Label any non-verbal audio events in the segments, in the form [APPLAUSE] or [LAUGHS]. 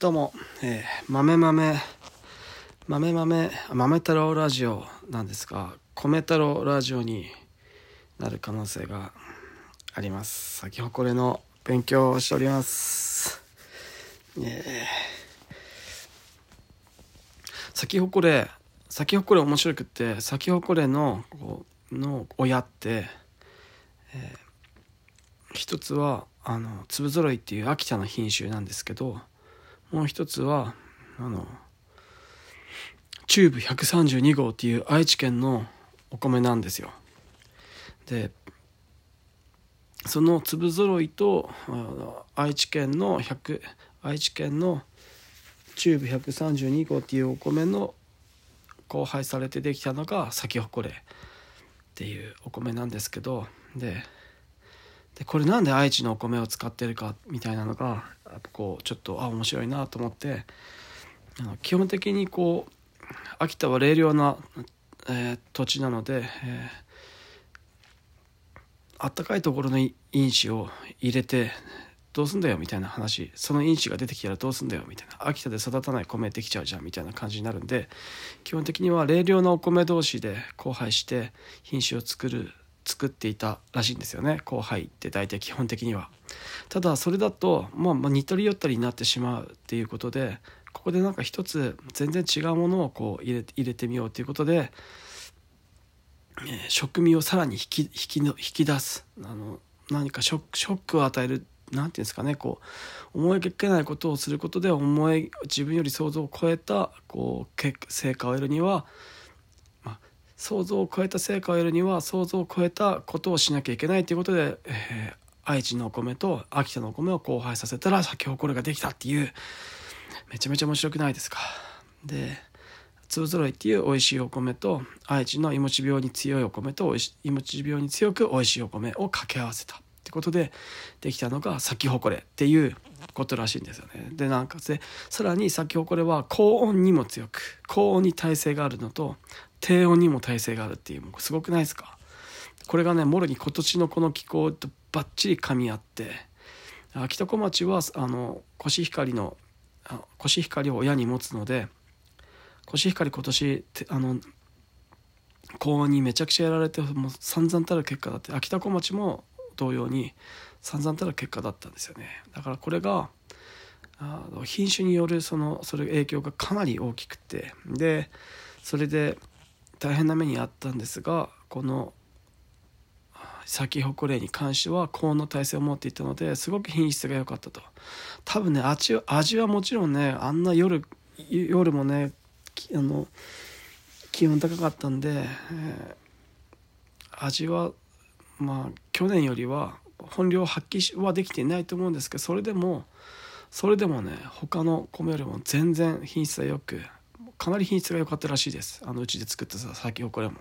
どうも、えー、豆豆豆豆豆太郎ラジオなんですが米太郎ラジオになる可能性があります。先ほこれの勉強をしております。えー、先ほこれ先ほこれ面白くって先ほこれのこうの親って、えー、一つはあの粒ぞろいっていう秋田の品種なんですけどもう一つはあのチューブ132号っていう愛知県のお米なんですよ。でその粒ぞろいと愛知県の100愛知県のチューブ132号っていうお米の交配されてできたのが咲き誇れっていうお米なんですけどででこれなんで愛知のお米を使ってるかみたいなのがこうちょっとあ面白いなと思ってあの基本的にこう秋田は冷涼な、えー、土地なので、えー、あったかいところの因子を入れてどうすんだよみたいな話その因子が出てきたらどうすんだよみたいな。秋田で育たない米できちゃうじゃんみたいな感じになるんで基本的には冷涼なお米同士で交配して品種を作る作っていたらしいんですよね。後輩って大体基本的には。ただそれだと、まあ、まあ似たり寄ったりになってしまうっていうことでここでなんか一つ全然違うものをこう入れ入れてみようということで、えー、食味をさらに引き引きの引き出す。あの何かショックショックを与える何て言うんですかねこう思いがけないことをすることで思い自分より想像を超えたこう成果を得るには想像を超えた成果を得るには想像を超えたことをしなきゃいけないということで、えー、愛知のお米と秋田のお米を交配させたら咲き誇りができたっていうめちゃめちゃ面白くないですか。で粒ぞろいっていう美味しいお米と愛知のいもち病に強いお米といもち病に強く美味しいお米を掛け合わせたってことでできたのが咲き誇れっていうことらしいんですよね。でなんかでさらに咲き誇れは高温にも強く高温に耐性があるのと低温にも耐性があるっていうもうすごくないですか？これがねもろに今年のこの気候とバッチリ噛み合って北小町はあのコシヒカリのコシヒカリを親に持つのでコシヒカリ今年あの高温にめちゃくちゃやられてもう散々たる結果だって秋田小町も同様に散々たる結果だったんですよね。だからこれがあの品種によるそのそれ影響がかなり大きくてでそれで大変な目に遭ったんですがこの咲き誇れに関しては高温の耐性を持っていたのですごく品質が良かったと。多分ね味味はもちろんねあんな夜夜もねあの気温高かったんで、えー、味はまあ去年よりは本領発揮はできていないと思うんですけどそれでもそれでもね他の米よりも全然品質が良くかなり品質が良かったらしいです。あのうちで作ったさ咲き誇れも。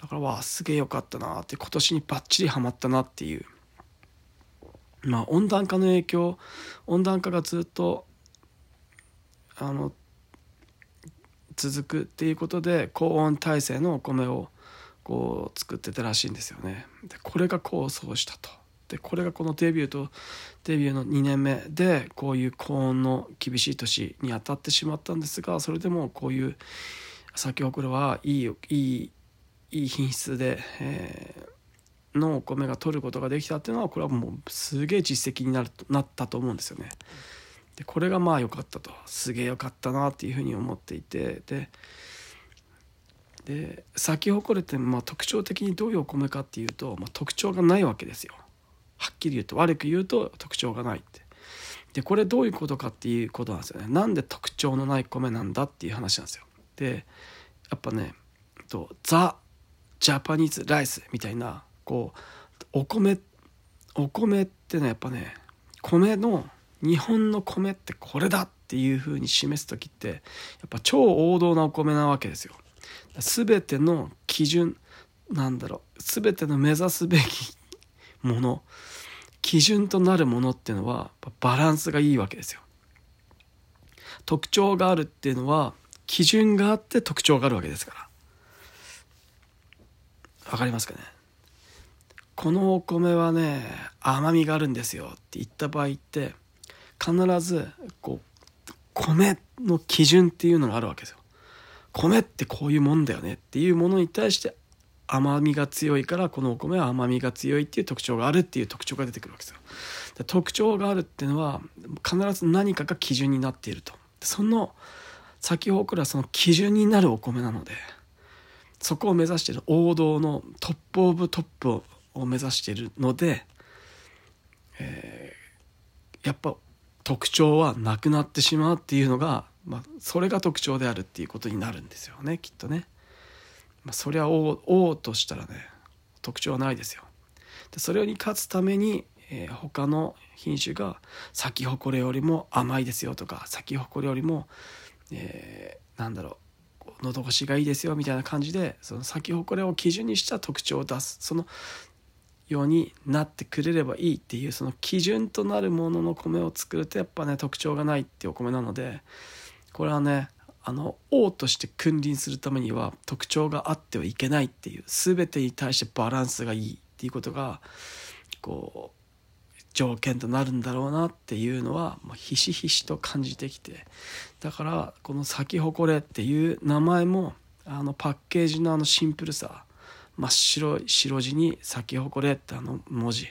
だからわあすげえ良かったなって今年にバッチリハマったなっていう。まあ温暖化の影響温暖化がずっとあの続くっていうことで高温耐性のお米をこう作ってたらしいんですよね。でこれが功を奏したと。でこれがこのデビューとデビューの2年目でこういう高温の厳しい年に当たってしまったんですがそれでもこういう咲き誇りはいいいいいい品質で、えー、のお米が取ることができたっていうのはこれはもうすげえ実績になるなったと思うんですよね。でこれがまあ良かったと。すげえ良かったなっていうふうに思っていてでで咲き誇れってまあ特徴的にどういうお米かっていうと、まあ、特徴がないわけですよ。はっきり言うと悪く言うと特徴がないって。でこれどういうことかっていうことなんですよね。なんで特徴のない米なんだっていう話なんですよ。でやっぱねとザ・ジャパニーズ・ライスみたいなこうお米お米ってねやっぱね米の日本の米ってこれだっていうふうに示す時ってやっぱ超王道なお米なわけですよ。全ての基準なんだろう。全ての目指すべきもの基準となるものっていうのはバランスがいいわけですよ。特徴があるっていうのは基準があって特徴があるわけですから。わかりますかね？このお米はね甘みがあるんですよって言った場合って必ずこう米の基準っていうのがあるわけですよ。米ってこういうもんだよねっていうものに対して甘みが強いからこのお米は甘みが強いっていう特徴があるっていう特徴が出てくるわけですよ。特徴があるっていうのは必ず何かが基準になっていると。その先ほどはその基準になるお米なのでそこを目指している王道のトップオブトップを目指しているので、えー、やっぱ特徴はなくなってしまうっていうのが、まあ、それが特徴であるっていうことになるんですよねきっとね。まあ、そりゃ王王としたらね特徴はないですよ。でそれに勝つために、えー、他の品種が咲き誇れよりも甘いですよとか咲き誇れよりも、えー、なんだろう喉越しがいいですよみたいな感じでその咲き誇れを基準にした特徴を出すそのようになってくれればいいっていうその基準となるものの米を作るとやっぱね特徴がないっていうお米なのでこれはねあの王として君臨するためには特徴があってはいけないっていう全てに対してバランスがいいっていうことがこう条件となるんだろうなっていうのはひしひしと感じてきてだからこの「咲き誇れ」っていう名前もあのパッケージのあのシンプルさ真っ白い白地に「咲き誇れ」ってあの文字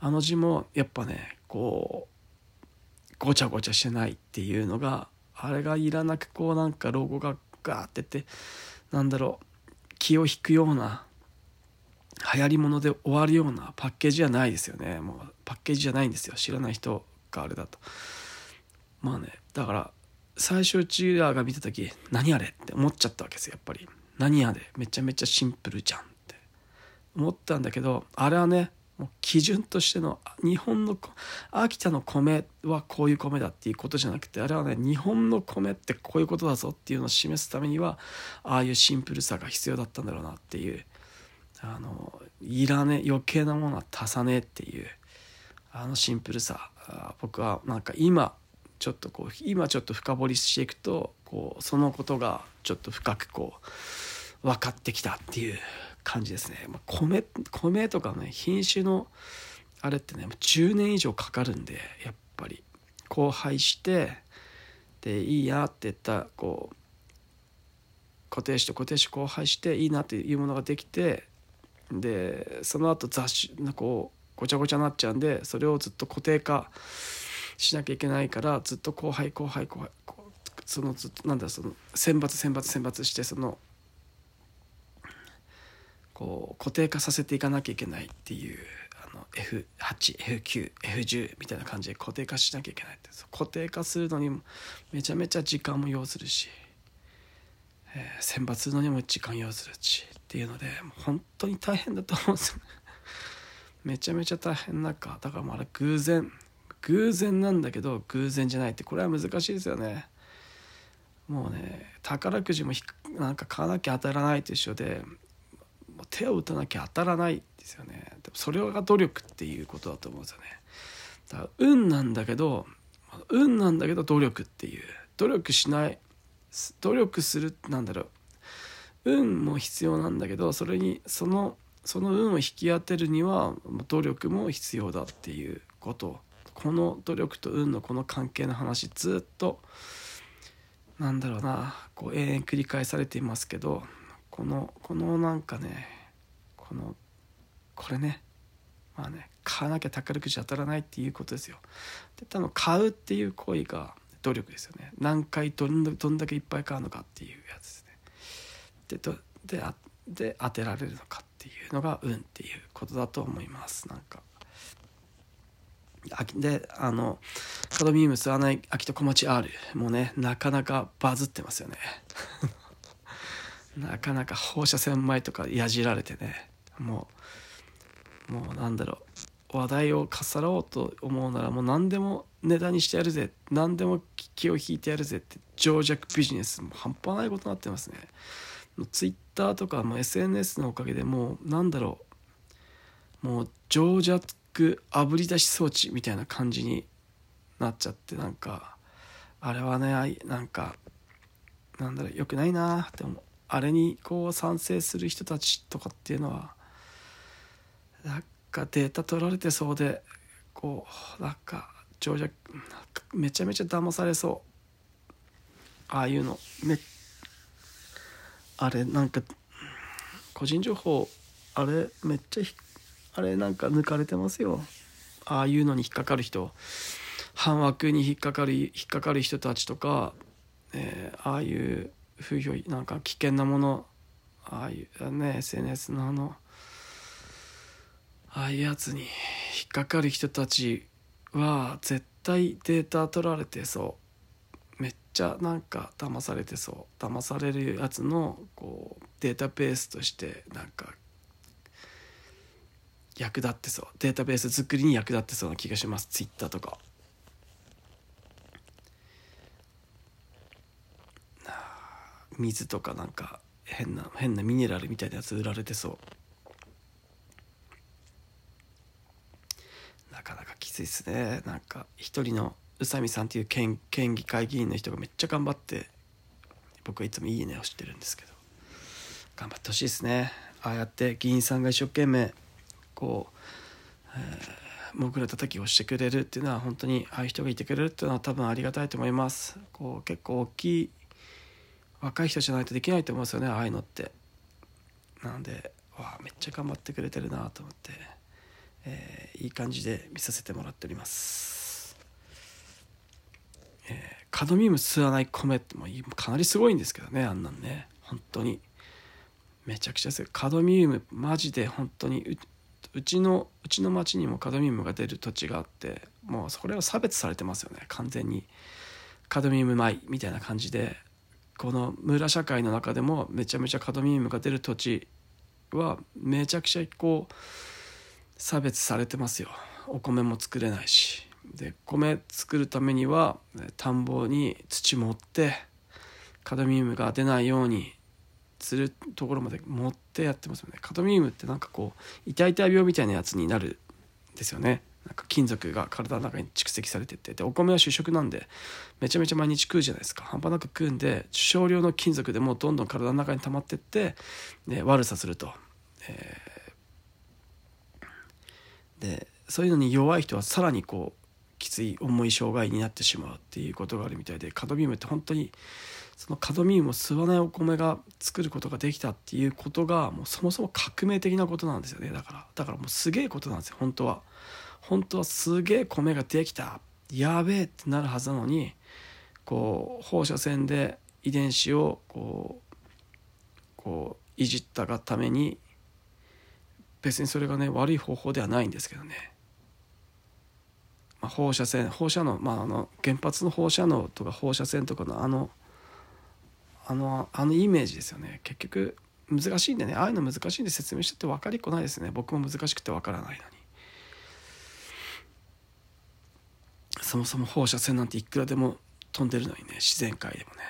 あの字もやっぱねこうごちゃごちゃしてないっていうのがあれがいらなくこうなんかロゴがガーってってなんだろう気を引くような流行り物で終わるようなパッケージじゃないですよね。もうパッケージじゃないんですよ。知らない人があれだと。まあねだから最初うちらが見た時何あれって思っちゃったわけですよやっぱり。何あれめちゃめちゃシンプルじゃんって。思ったんだけどあれはねもう基準としての日本の秋田の米はこういう米だっていうことじゃなくてあれはね日本の米ってこういうことだぞっていうのを示すためにはああいうシンプルさが必要だったんだろうなっていうあのいらね余計なものは足さねえっていうあのシンプルさ僕はなんか今ちょっとこう今ちょっと深掘りしていくとこうそのことがちょっと深くこう分かってきたっていう感じですね。まあ、米米とかね品種のあれってね10年以上かかるんでやっぱり交配してでいいやって言ったこう固定種と固定種交配していいなっていうものができてでその後雑種こうごちゃごちゃになっちゃうんでそれをずっと固定化しなきゃいけないからずっと後輩後輩後輩そのずっとなんだその選抜選抜選抜してそのこう固定化させていかなきゃいけないっていうあの F8F9F10 みたいな感じで固定化しなきゃいけないって固定化するのにもめちゃめちゃ時間も要するし、えー、選抜するのにも時間要するしっていうのでもう本当に大変だと思うんですよ。[LAUGHS] めちゃめちゃ大変なかだからもうあれ偶然偶然なんだけど偶然じゃないってこれは難しいですよね。もうね宝くじもなんか買わなきゃ当たらないと一緒で手を打たなきゃ当たらないですよね。でもそれが努力っていうことだと思うんですよね。だから運なんだけど運なんだけど努力っていう。努力しない努力するなんだろう。運も必要なんだけどそれにそのその運を引き当てるには努力も必要だっていうこと。この努力と運のこの関係の話ずっとなんだろうなこう永遠繰り返されていますけどこのこのなんかねこのこれねまあね買わなきゃ宝くじ当たらないっていうことですよ。で多分買うっていう行為が努力ですよね。何回どんどんだけいっぱい買うのかっていうやつですね。でどでで当てられるのかっていうのが運っていうことだと思います。なんか。であのカドミウム吸わない秋と小町 R もねなかなかバズってますよね。[LAUGHS] なかなか放射線前とかやじられてね。もうもうなんだろう話題をかっさらおうと思うならもう何でも値段にしてやるぜ。何でも気を引いてやるぜって。情弱ビジネスも半端ないことになってますね。ツイッターとかも SNS のおかげでもうなんだろう。もう情弱あぶり出し装置みたいな感じになっちゃってなんかあれはねなんかなんだろうよくないなって思う。あれにこう賛成する人たちとかっていうのはなんかデータ取られてそうでこうなんか長者めちゃめちゃ騙されそう。ああいうのめあれなんか個人情報あれめっちゃあれなんか抜かれてますよ。ああいうのに引っかかる人。反枠に引っかかる引っかかる人たちとか、えー、ああいう風評なんか危険なものああいうね SNS のあのああいうやつに引っかかる人たちは絶対データ取られてそう。めっちゃなんか騙されてそう。騙されるやつのこうデータベースとしてなんか役立ってそう。データベース作りに役立ってそうな気がします。ツイッターとか。水とかなんか変な変なミネラルみたいなやつ売られてそうなかなかきついっすね。なんか一人の宇佐美さんっていう県県議会議員の人がめっちゃ頑張って僕はいつもいいねをしてるんですけど頑張ってほしいですね。ああやって議員さんが一生懸命こう、えー、僕ら叩きをしてくれるっていうのは本当にああいう人がいてくれるっていうのは多分ありがたいと思います。こう結構大きい若い人じゃないとできないと思うんですよねああいうのって。なのでわあめっちゃ頑張ってくれてるなと思って、えー、いい感じで見させてもらっております。えー、カドミウム吸わない米ってもうかなりすごいんですけどねあんなんね。本当に。めちゃくちゃすごい。カドミウムマジで本当にうちのうちの町にもカドミウムが出る土地があってもうそれは差別されてますよね。完全に。カドミウム米みたいな感じで。この村社会の中でもめちゃめちゃカドミウムが出る土地はめちゃくちゃこう差別されてますよ。お米も作れないし。で米作るためには田んぼに土持ってカドミウムが出ないようにするところまで持ってやってますよね。カドミウムってなんかこう痛々病みたいなやつになるんですよね。なんか金属が体の中に蓄積されてて。でお米は主食なんでめちゃめちゃ毎日食うじゃないですか。半端なく食うんで少量の金属でもどんどん体の中に溜まってって、ね、悪さすると、え、でそういうのに弱い人はさらにこうきつい重い障害になってしまうっていうことがあるみたいでカドミウムって本当にそのカドミウムを吸わないお米が作ることができたっていうことがもうそもそも革命的なことなんですよねだからだからもうすげえことなんですよ本当は。本当はすげえ米ができたやべえってなるはずなのにこう放射線で遺伝子をこうこういじったがために別にそれがね悪い方法ではないんですけどね、まあ、放射線放射能、まあ、あの原発の放射能とか放射線とかのあのあのあのイメージですよね。結局難しいんでね。ああいうの難しいんで説明してて分かりっこないですね。僕も難しくて分からないのに。そもそも放射線なんていくらでも飛んでるのにね。自然界でもね。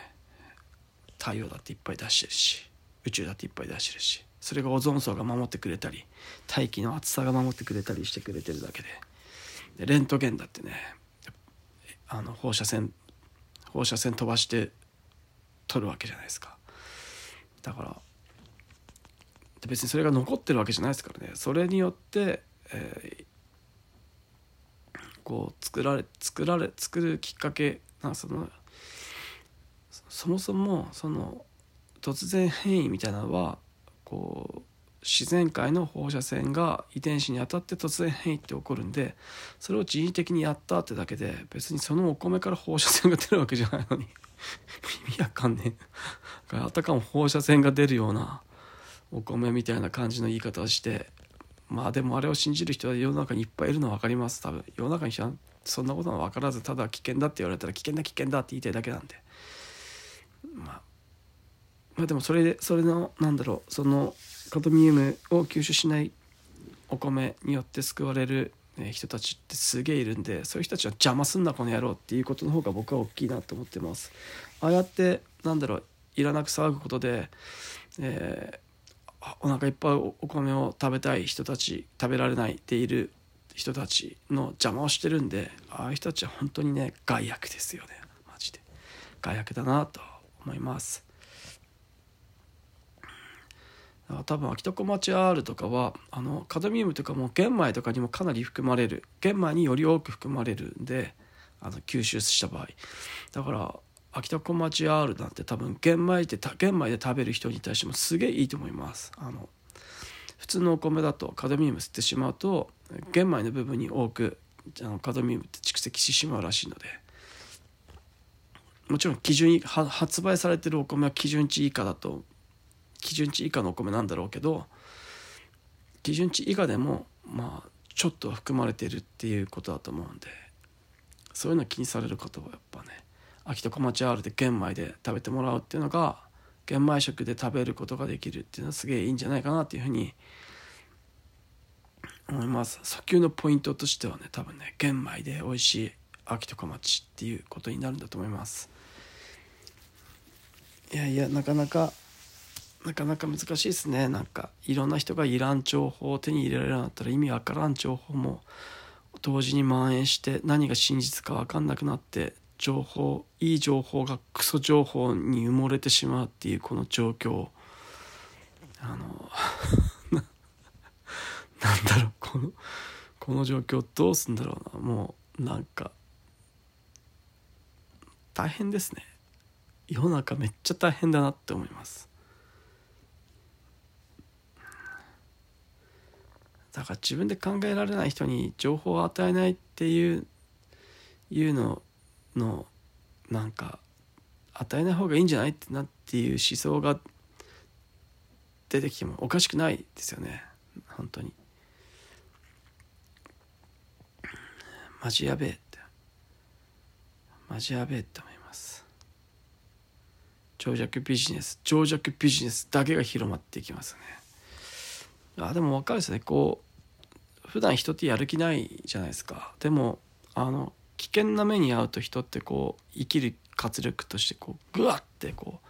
太陽だっていっぱい出してるし宇宙だっていっぱい出してるし。それがオゾン層が守ってくれたり大気の厚さが守ってくれたりしてくれてるだけで。でレントゲンだってねあの放射線放射線飛ばして撮るわけじゃないですか。だから別にそれが残ってるわけじゃないですからね。それによって、えこう作られ作られ作るきっかけなそのそもそもその突然変異みたいなのはこう自然界の放射線が遺伝子に当たって突然変異って起こるんでそれを人為的にやったってだけで別にそのお米から放射線が出るわけじゃないのに意味わかんねえ。あたかも放射線が出るようなお米みたいな感じの言い方をしてまあでもあれを信じる人は世の中にいっぱいいるのは分かります。多分世の中にそんなことは分からずただ危険だって言われたら危険だ危険だって言いたいだけなんで、まあ、まあでもそれでそれのなんだろうそのカドミウムを吸収しないお米によって救われる人たちってすげえいるんでそういう人たちは邪魔すんなこの野郎っていうことの方が僕は大きいなと思ってます。ああやってなんだろういらなく騒ぐことで、えーお腹いっぱいお米を食べたい人たち食べられないでいる人たちの邪魔をしてるんでああいう人たちは本当にね害悪ですよね。マジで。害悪だなと思います。多分秋田小町 R とかはあのカドミウムとかも玄米とかにもかなり含まれる玄米により多く含まれるんであの吸収した場合だから秋田小町 R なんて多分玄米で玄米で食べる人に対してもすげえいいと思いますあの普通のお米だとカドミウム吸ってしまうと玄米の部分に多くあのカドミウムって蓄積してしまうらしいのでもちろん基準発売されてるお米は基準値以下だと基準値以下のお米なんだろうけど基準値以下でもまあちょっと含まれてるっていうことだと思うんでそういうの気にされる方はやっぱね秋田小町 R で玄米で食べてもらうっていうのが玄米食で食べることができるっていうのはすげえいいんじゃないかなっていうふうに思います。訴求のポイントとしてはね多分ね玄米で美味しい秋田小町っていうことになるんだと思います。いやいやなかなかなかなか難しいですね。なんかいろんな人がいらん情報を手に入れられるようになったら意味わからん情報も同時に蔓延して何が真実か分かんなくなって情報いい情報がクソ情報に埋もれてしまうっていうこの状況あの [LAUGHS] なんだろうこのこの状況どうすんだろうな。もうなんか大変ですね。世の中めっちゃ大変だなって思います。だから自分で考えられない人に情報を与えないっていういうののなんか与えない方がいいんじゃないってなっていう思想が出てきてもおかしくないですよね。本当に。マジやべえって。マジやべえって思います。長尺ビジネス。長尺ビジネスだけが広まっていきますね。あでも分かるですね。こう普段人ってやる気ないじゃないですか。でもあの危険な目に遭うと人ってこう生きる活力としてこうグワッてこ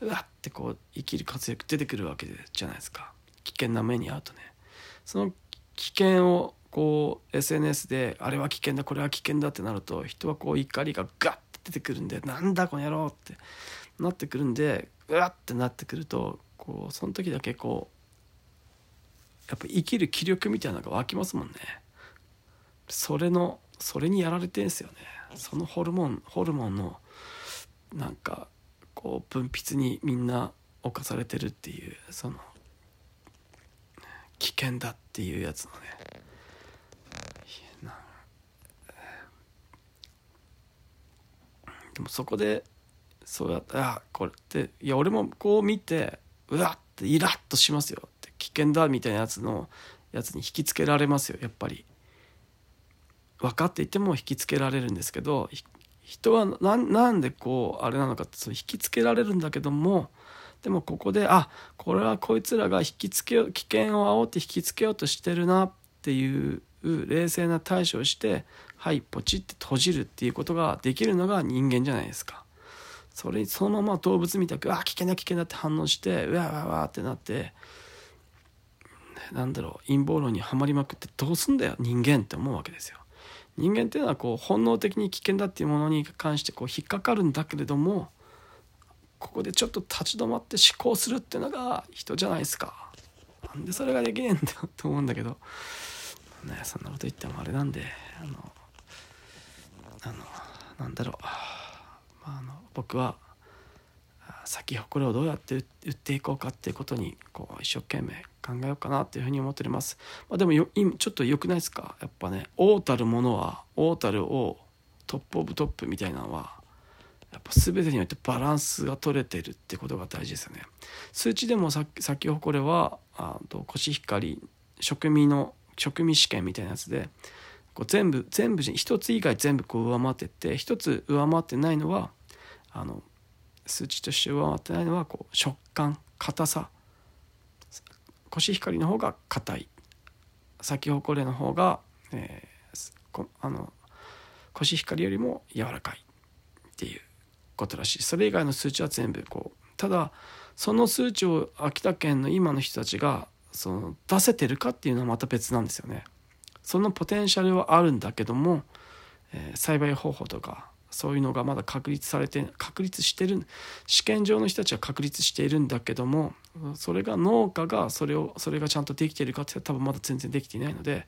ううわってこう生きる活力出てくるわけじゃないですか。危険な目に遭うとね。その危険をこう SNS であれは危険だこれは危険だってなると人はこう怒りがガッて出てくるんでなんだこの野郎ってなってくるんでうわってなってくるとこうその時だけこうやっぱ生きる気力みたいなのが湧きますもんね。それのそれにやられてんすよね。そのホルモンホルモンのなんかこう分泌にみんな侵されてるっていうその危険だっていうやつのね。でもそこでそうやってあこれっていや俺もこう見てうわってイラッとしますよ。危険だみたいなやつのやつに引きつけられますよやっぱり分かっていても引きつけられるんですけど人はなんでこうあれなのかって引きつけられるんだけどもでもここであこれはこいつらが引きつけ危険を煽って引きつけようとしてるなっていう冷静な対処をしてはいポチって閉じるっていうことができるのが人間じゃないですか。それにそのまま動物みたくあ危険だ危険だって反応してうわうわうわってなってなんだろう陰謀論にはまりまくってどうすんだよ人間って思うわけですよ。人間っていうのはこう本能的に危険だっていうものに関してこう引っかかるんだけれどもここでちょっと立ち止まって思考するっていうのが人じゃないですか。なんでそれができねえんだよと思うんだけど、ね、そんなこと言ってもあれなんであのあのなんだろう、まあ、あの僕は咲き誇りをどうやって売っていこうかっていうことにこう一生懸命考えようかなっていうふうに思っております、まあ、でもよちょっと良くないですか？やっぱね王たるものは王たるをトップオブトップみたいなのはやっぱ全てにおいてバランスが取れてるってことが大事ですよね。数値でもさ咲き誇れはあとコシヒカリ食味の食味試験みたいなやつでこう全部全部一つ以外全部こう上回ってって一つ上回ってないのはあの数値として上回ってないのはこう食感硬さコシヒカリの方が硬い。咲き誇れの方が、えー、あのコシヒカリよりも柔らかい。っていうことらしい。それ以外の数値は全部こう。ただその数値を秋田県の今の人たちがその出せてるかっていうのはまた別なんですよね。そのポテンシャルはあるんだけども、えー、栽培方法とかそういうのがまだ確立されて確立してる試験場の人たちは確立しているんだけどもそれが農家がそれをそれがちゃんとできているかって多分まだ全然できていないので、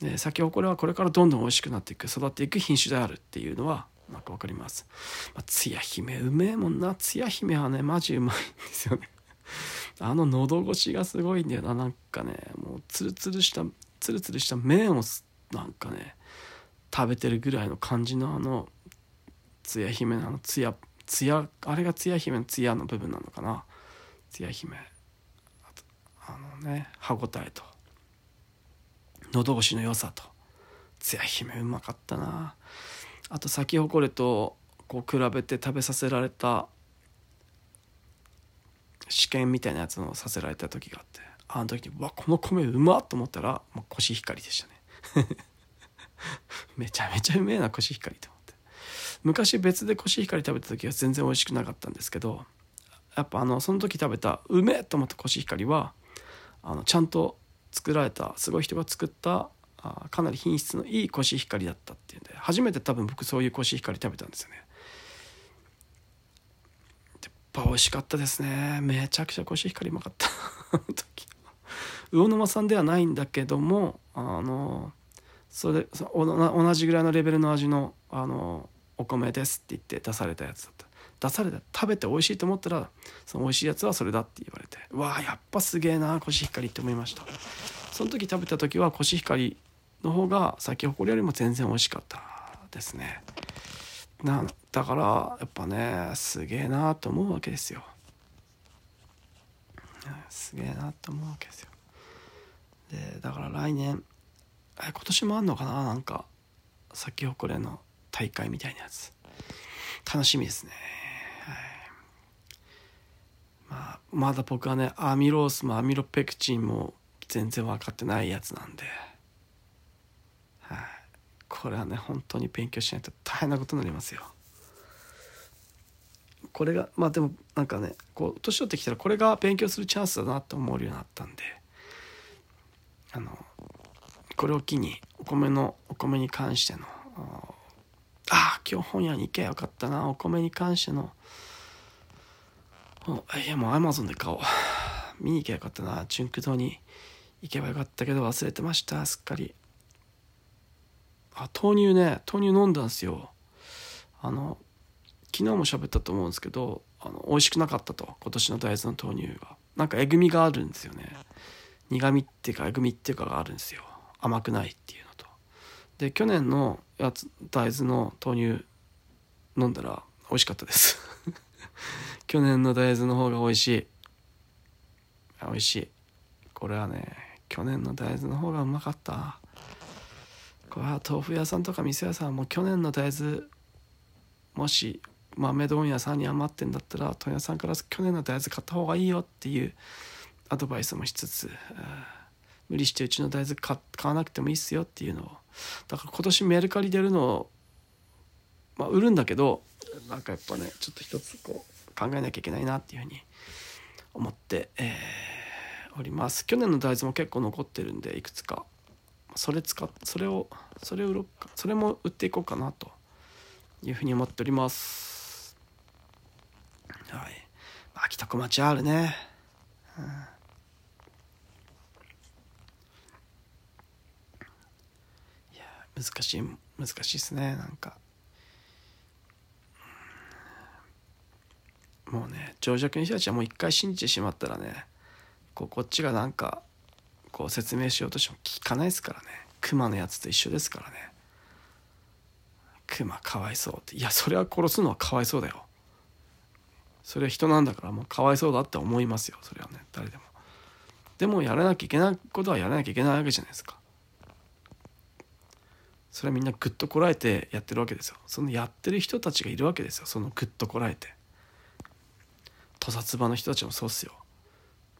ね、先ほこれはこれからどんどん美味しくなっていく育っていく品種であるっていうのはなんかわかります、まあ、つや姫うめえもんな。つや姫はねマジうまいんですよね。[LAUGHS] あの喉越しがすごいんだよな。なんかねもうツルツルしたツルツルした麺をなんかね食べてるぐらいの感じのあのつや姫のあの？つやつやあれがつや姫のつやの部分なのかな？つや姫。あのね歯ごたえと。喉越しの良さと。つや姫うまかったな。あと咲き誇れとこう比べて食べさせられた試験みたいなやつをさせられた時があって。あの時にわこの米うまっと思ったらもうコシヒカリでしたね。[LAUGHS] めちゃめちゃうめえなコシヒカリと。昔別でコシヒカリ食べた時は全然美味しくなかったんですけどやっぱあのその時食べたうめえと思ったコシヒカリはあのちゃんと作られたすごい人が作ったあかなり品質のいいコシヒカリだったっていうんで初めて多分僕そういうコシヒカリ食べたんですよね。やっぱ美味しかったですね。めちゃくちゃコシヒカリうまかった。[LAUGHS] 魚沼さんではないんだけどもあのそれ同じぐらいのレベルの味のあのお米ですって言って出されたやつだった。出された食べて美味しいと思ったらその美味しいやつはそれだって言われてわあやっぱすげえなコシヒカリって思いました。その時食べた時はコシヒカリの方が咲き誇りよりも全然美味しかったですね。なだからやっぱねすげえなと思うわけですよ。すげえなと思うわけですよ。でだから来年今年もあんのかななんか咲き誇れの。大会みたいなやつ。楽しみですね。はい。まあ、まだ僕はねアミロースもアミロペクチンも全然分かってないやつなんで、はい、これはね本当に勉強しないと大変なことになりますよ。これがまあでもなんかねこう年取ってきたらこれが勉強するチャンスだなって思うようになったんで。あのこれを機にお米のお米に関してのああ今日本屋に行けばよかったなお米に関しての。いやもうアマゾンで買おう。見に行けばよかったな純駆堂に行けばよかったけど忘れてましたすっかり。あ豆乳ね豆乳飲んだんすよ。あの昨日も喋ったと思うんですけどあの美味しくなかったと今年の大豆の豆乳が。なんかえぐみがあるんですよね。苦みっていうかえぐみっていうかがあるんですよ。甘くないっていう。で去年のやつ大豆の豆乳飲んだら美味しかったです。[LAUGHS] 去年の大豆の方が美味しい。美味しい。これはね去年の大豆の方がうまかった。これは豆腐屋さんとか店屋さんも去年の大豆もし豆問屋さんに余ってんだったら問屋さんから去年の大豆買った方がいいよっていうアドバイスもしつつ無理してうちの大豆買わなくてもいいっすよっていうのを。だから今年メルカリで売るのをまあ売るんだけどなんかやっぱねちょっと一つこう考えなきゃいけないなっていうふうに思って、えー、おります。去年の大豆も結構残ってるんでいくつか。それ使っそれをそれを売ろうか。それも売っていこうかなというふうに思っております。はい。秋田小町あるね、うん。難しい難しいですねなんか。もうね情弱の人たちはもう一回信じてしまったらねこうこっちがなんかこう説明しようとしても聞かないですからね。熊のやつと一緒ですからね。熊かわいそうって。いやそれは殺すのはかわいそうだよ。それは人なんだからもうかわいそうだって思いますよそれはね誰でも。でもやらなきゃいけないことはやらなきゃいけないわけじゃないですか。それはみんなぐっとこらえてやってるわけですよ。そのやってる人たちがいるわけですよ。そのぐっとこらえて。屠殺場の人たちもそうっすよ。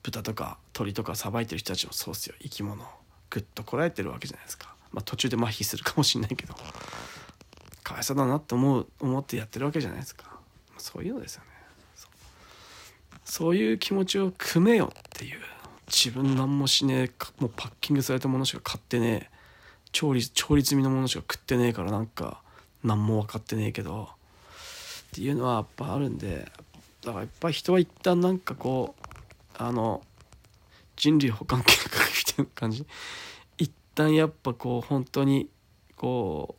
豚とか鳥とかさばいてる人たちもそうっすよ。生き物をぐっとこらえてるわけじゃないですか。まあ途中で麻痺するかもしんないけど。かわいそうだなって思う思ってやってるわけじゃないですか。そういうのですよね。そういう気持ちを組めよっていう。自分何もしねえもうパッキングされたものしか買ってねえ。調理調理済みのものしか食ってねえからなんか何も分かってねえけど。っていうのはやっぱあるんでだからやっぱ人は一旦なんかこうあの人類保管計画みたいな感じ？一旦やっぱこう本当にこ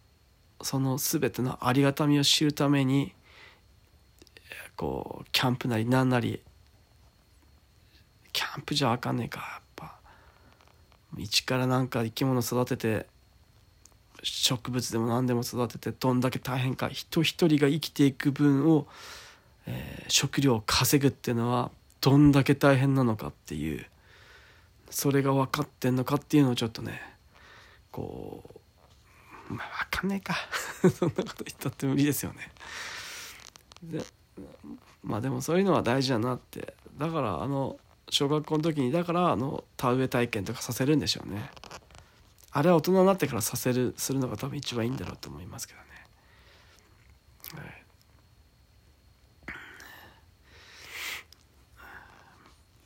うその全てのありがたみを知るためにこうキャンプなりなんなりキャンプじゃあかんねえかやっぱ。一からなんか生き物育てて植物でも何でも育ててどんだけ大変か人一人が生きていく分を、えー、食料を稼ぐっていうのはどんだけ大変なのかっていうそれが分かってんのかっていうのをちょっとねこうまあ分かんねえか [LAUGHS] そんなこと言ったって無理ですよね。でまあでもそういうのは大事だなってだからあの小学校の時にだからあの田植え体験とかさせるんでしょうね。あれは大人になってからさせるするのが多分一番いいんだろうと思いますけどね。はい。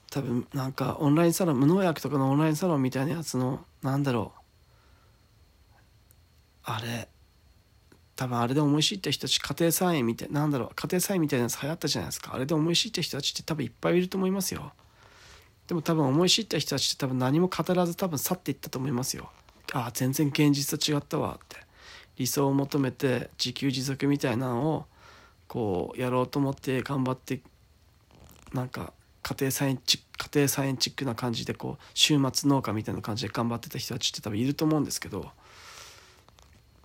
多分なんかオンラインサロン無農薬とかのオンラインサロンみたいなやつのなんだろう。あれ。多分あれで思い知った人たち家庭菜園みたいなんだろう。家庭菜園みたいなやつ流行ったじゃないですか。あれで思い知った人たちって多分いっぱいいると思いますよ。でも多分思い知った人たちって多分何も語らず多分去っていったと思いますよ。あ全然現実と違ったわって。理想を求めて自給自足みたいなのをこうやろうと思って頑張ってなんか家庭菜園チ家庭菜園チックな感じでこう週末農家みたいな感じで頑張ってた人たちって多分いると思うんですけど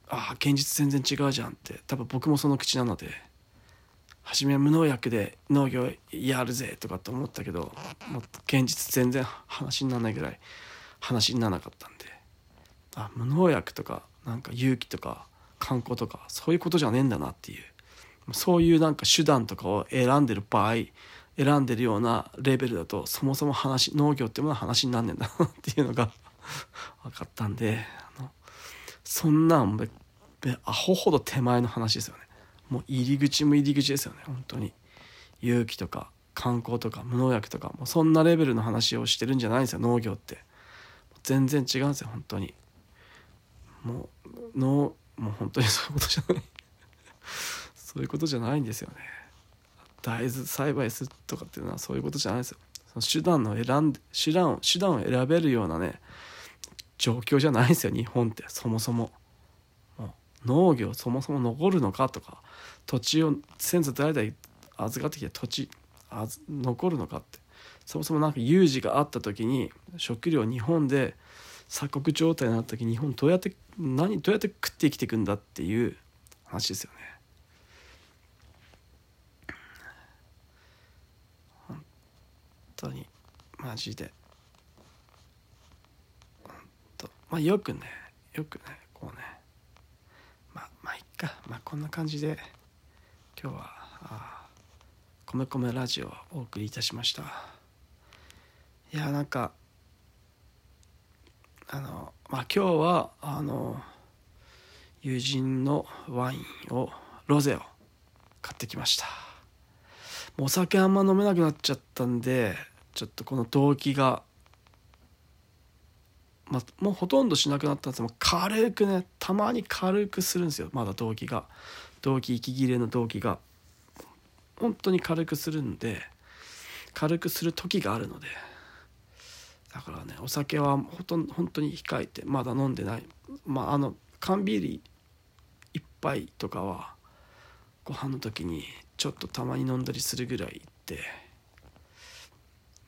ああ現実全然違うじゃんって。多分僕もその口なので初めは無農薬で農業やるぜとかって思ったけどもう現実全然話にならないぐらい話にならなかったんで。あ無農薬とかなんか勇気とか観光とかそういうことじゃねえんだなっていう。そういうなんか手段とかを選んでる場合選んでるようなレベルだとそもそも話農業ってものは話になんねえんだなっていうのが [LAUGHS] 分かったんであのそんなんアホほど手前の話ですよね。もう入り口も入り口ですよね。本当に。勇気とか観光とか無農薬とかもうそんなレベルの話をしてるんじゃないんですよ農業って。全然違うんですよ本当に。もう農もう本当にそういうことじゃない。[LAUGHS] そういうことじゃないんですよね。大豆栽培するとかっていうのはそういうことじゃないですよ。その手段の選んで手段を手段を選べるようなね状況じゃないですよ日本って。そもそも。もう農業そもそも残るのかとか土地を先祖代々預かってきた土地あ残るのかって。そもそも何か有事があった時に食料日本で鎖国状態になった時日本どうやって何どうやって食って生きていくんだっていう話ですよね。本当にマジで。本当。まあよくね。よくね。こうね。まあまあいっか。まあこんな感じで今日はあ米米ラジオをお送りいたしました。いやなんかあのまあ今日はあの友人のワインをロゼを買ってきました。お酒あんま飲めなくなっちゃったんでちょっとこの動機が、まあ、もうほとんどしなくなったんですけど軽くねたまに軽くするんですよ。まだ動機が。動機息切れの動機が。本当に軽くするんで軽くする時があるので。だからねお酒はほとんど本当に控えてまだ飲んでない。まああの缶ビール1杯とかはご飯の時にちょっとたまに飲んだりするぐらいで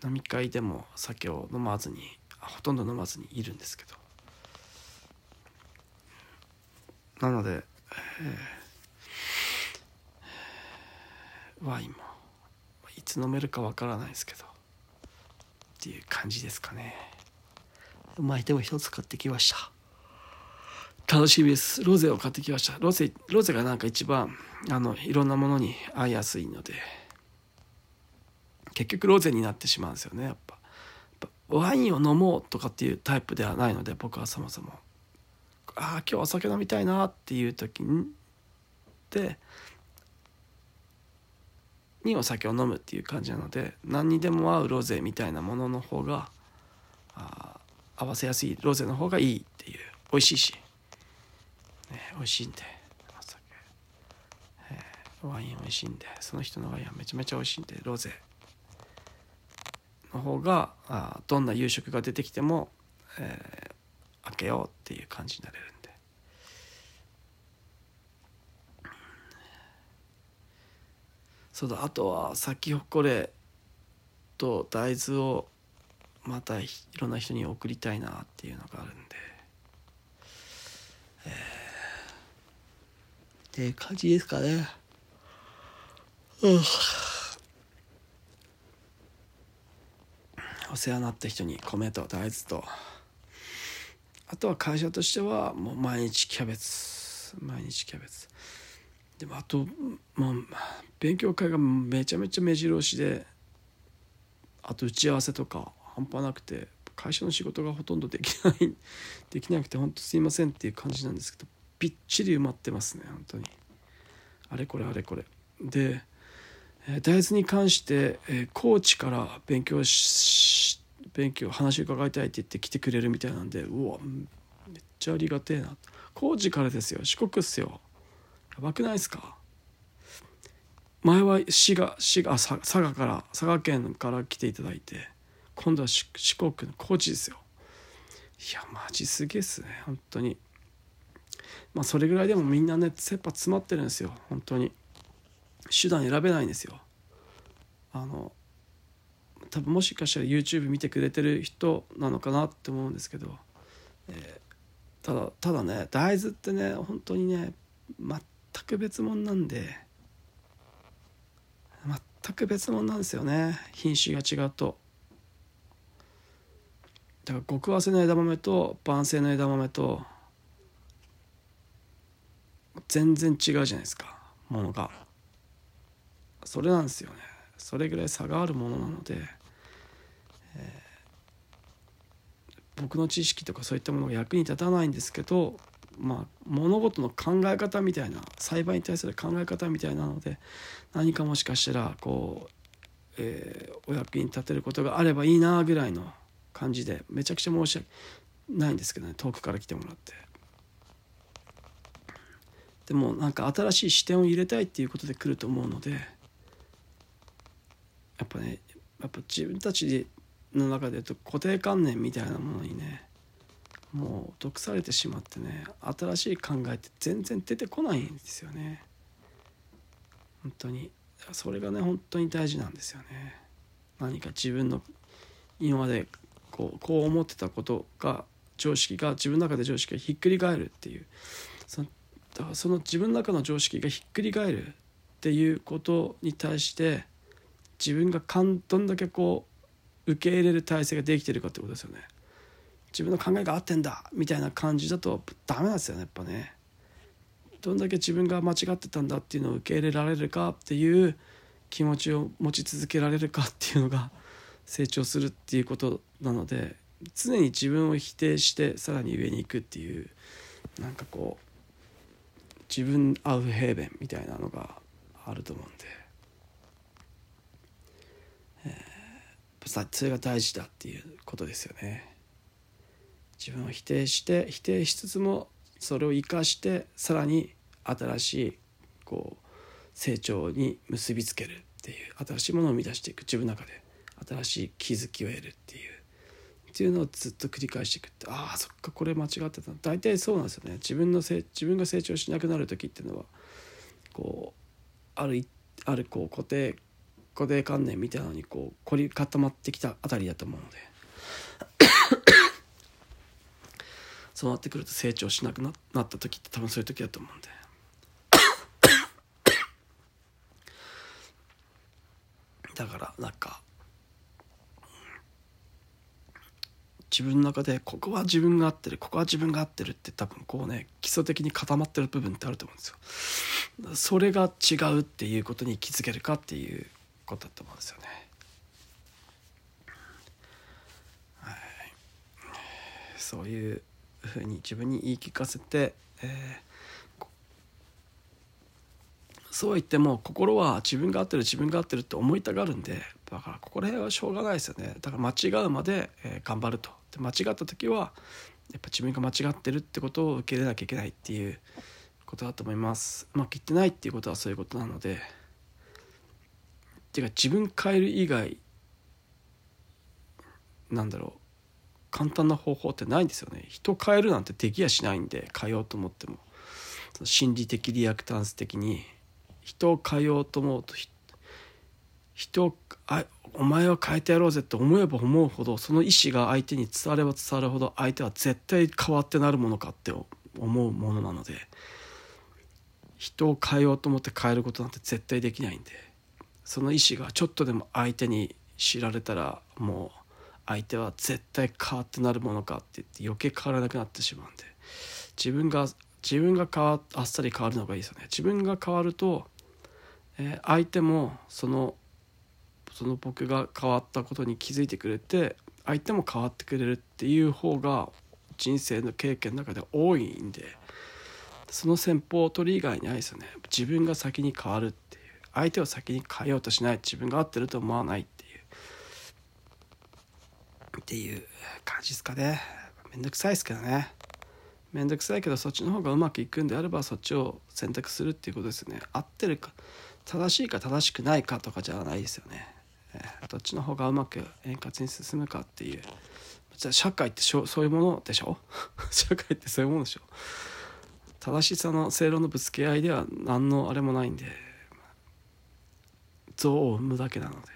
飲み会でも酒を飲まずにほとんど飲まずにいるんですけど。なので、ワインもいつ飲めるかわからないですけど。っていう感じですかね。うまい手を一つ買ってきました。楽しみです。ロゼを買ってきました。ロゼロゼがなんか一番あのいろんなものに合いやすいので。結局ロゼになってしまうんですよねやっぱ。ワインを飲もうとかっていうタイプではないので僕はそもそも。ああ今日お酒飲みたいなっていう時にでにお酒を飲むっていう感じなので何にでも合うロゼみたいなものの方があ合わせやすいロゼの方がいいっていう。美味しいし、ね、美味しいんでお酒、えー、ワイン美味しいんでその人のワインはめちゃめちゃ美味しいんでロゼの方があどんな夕食が出てきても、えー、開けようっていう感じになれるんでそうだあとは咲き誇れと大豆をまたいろんな人に送りたいなっていうのがあるんで、えー、っていう感じですかね。うお世話になった人に米と大豆と。あとは会社としてはもう毎日キャベツ。毎日キャベツ。でもあともう勉強会がめちゃめちゃ目白押しであと打ち合わせとか半端なくて会社の仕事がほとんどできない [LAUGHS] できなくて本当すいませんっていう感じなんですけどびっちり埋まってますね本当に。あれこれあれこれ。で大豆に関して、えコーチから勉強し勉強話伺いたいって言って来てくれるみたいなんでうわめっちゃありがてえな。コーチからですよ。四国っすよ。やばくないですか？前は滋賀滋賀佐賀から佐賀県から来ていただいて今度は四国の高知ですよ。いやマジすげえっすね本当に。まあそれぐらいでもみんなね切羽詰まってるんですよ本当に。手段選べないんですよ。あの多分もしかしたら YouTube 見てくれてる人なのかなって思うんですけど、えー、ただただね大豆ってね本当にね全く別物なんで全く別物なんですよね。品種が違うと。だから極早生の枝豆と晩生の枝豆と全然違うじゃないですか。ものが。それなんですよね。それぐらい差があるものなので、えー、僕の知識とかそういったものが役に立たないんですけどまあ物事の考え方みたいな栽培に対する考え方みたいなので何かもしかしたらこう、えー、お役に立てることがあればいいなぐらいの感じでめちゃくちゃ申し訳ないんですけどね遠くから来てもらって。でもなんか新しい視点を入れたいっていうことで来ると思うのでやっぱねやっぱ自分たちの中で言うと固定観念みたいなものにねもう毒されてしまってね新しい考えって全然出てこないんですよね。本当に。それがね本当に大事なんですよね。何か自分の今までこうこう思ってたことが常識が自分の中で常識がひっくり返るっていう。そのだからその自分の中の常識がひっくり返るっていうことに対して自分がどんだけこう受け入れる体制ができてるかってことですよね。自分の考えが合ってんだみたいな感じだとダメなんですよねやっぱね。どんだけ自分が間違ってたんだっていうのを受け入れられるかっていう気持ちを持ち続けられるかっていうのが [LAUGHS] 成長するっていうことなので常に自分を否定してさらに上に行くっていうなんかこう自分アウフヘーベンみたいなのがあると思うんで、えー、それが大事だっていうことですよね。自分を否定して否定しつつもそれを生かしてさらに新しいこう成長に結びつけるっていう新しいものを生み出していく。自分の中で新しい気づきを得るっていうっていうのをずっと繰り返していくって。ああそっかこれ間違ってた。大体そうなんですよね。自分のせ自分が成長しなくなる時っていうのはこうあるあるこう固定固定観念みたいなのにこう凝り固まってきたあたりだと思うので。そうなってくると成長しなくなった時って多分そういう時だと思うんで。[COUGHS] だからなんか自分の中でここは自分が合ってるここは自分が合ってるって多分こうね基礎的に固まってる部分ってあると思うんですよ。それが違うっていうことに気づけるかっていうことだと思うんですよね。はい。そういうふうに自分に言い聞かせて、えー、そう言っても心は自分が合ってる自分が合ってるって思いたがるんでだからここら辺はしょうがないですよね。だから間違うまで、えー、頑張ると。で間違った時はやっぱ自分が間違ってるってことを受け入れなきゃいけないっていうことだと思います。うまくいってないっていうことはそういうことなので。っていうか自分変える以外なんだろう。簡単な方法ってないんですよね。人変えるなんてできやしないんで変えようと思っても。心理的リアクタンス的に人を変えようと思うと人をあお前を変えてやろうぜって思えば思うほどその意思が相手に伝われば伝わるほど相手は絶対変わってなるものかって思うものなので人を変えようと思って変えることなんて絶対できないんでその意思がちょっとでも相手に知られたらもう相手は絶対変わってなるものかって言って余計変わらなくなってしまうんで。自分が自分が変わあっさり変わるのがいいですよね。自分が変わると、えー、相手もそのその僕が変わったことに気づいてくれて相手も変わってくれるっていう方が人生の経験の中で多いんでその戦法を取り以外にないですよね。自分が先に変わるっていう。相手を先に変えようとしない。自分が合ってると思わないっていう感じですかね。めんどくさいですけどね。めんどくさいけどそっちの方がうまくいくんであればそっちを選択するっていうことですよね。合ってるか正しいか正しくないかとかじゃないですよね。どっちの方がうまく円滑に進むかっていう。じゃあ社会ってそういうものでしょ？[LAUGHS] 社会ってそういうものでしょ？正しさの正論のぶつけ合いでは何のあれもないんで憎悪を生むだけなので。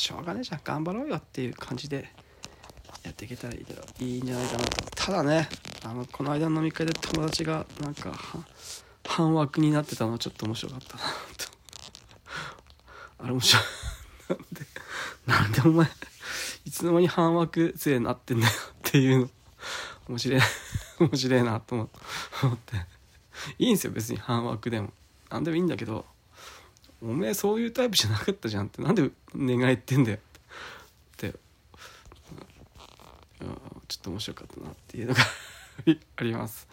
しょうがねえじゃん。頑張ろうよっていう感じでやっていけたらいいんじゃないかなと。ただねあのこの間の飲み会で友達がなんか半枠になってたのはちょっと面白かったなと。あれ面白い。なんでなんでお前いつの間に半枠勢になってんだよっていうの。面白い。面白いなと思って。いいんですよ別に半枠でも。何でもいいんだけど。おめえそういうタイプじゃなかったじゃんってなんで寝返ってんだよって。ちょっと面白かったなっていうのが [LAUGHS] あります、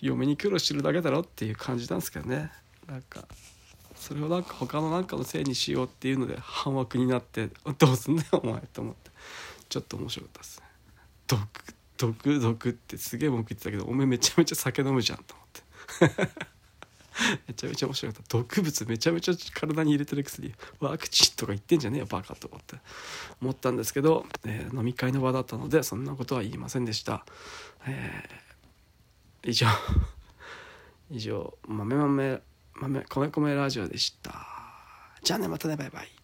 嫁に苦労してるだけだろっていう感じなんですけどね。なんかそれをなんか他のなんかのせいにしようっていうので半枠になってどうすんだよお前と思って。ちょっと面白かったですね。毒毒毒ってすげえ文句言ってたけどお前めちゃめちゃ酒飲むじゃんと思って。めちゃめちゃ面白かった。毒物めちゃめちゃ体に入れてる薬。ワクチンとか言ってんじゃねえよバカと思って。思ったんですけど、えー、飲み会の場だったのでそんなことは言いませんでした、えー、以上。以上。豆豆豆米米ラジオでした。じゃあねまたねバイバイ。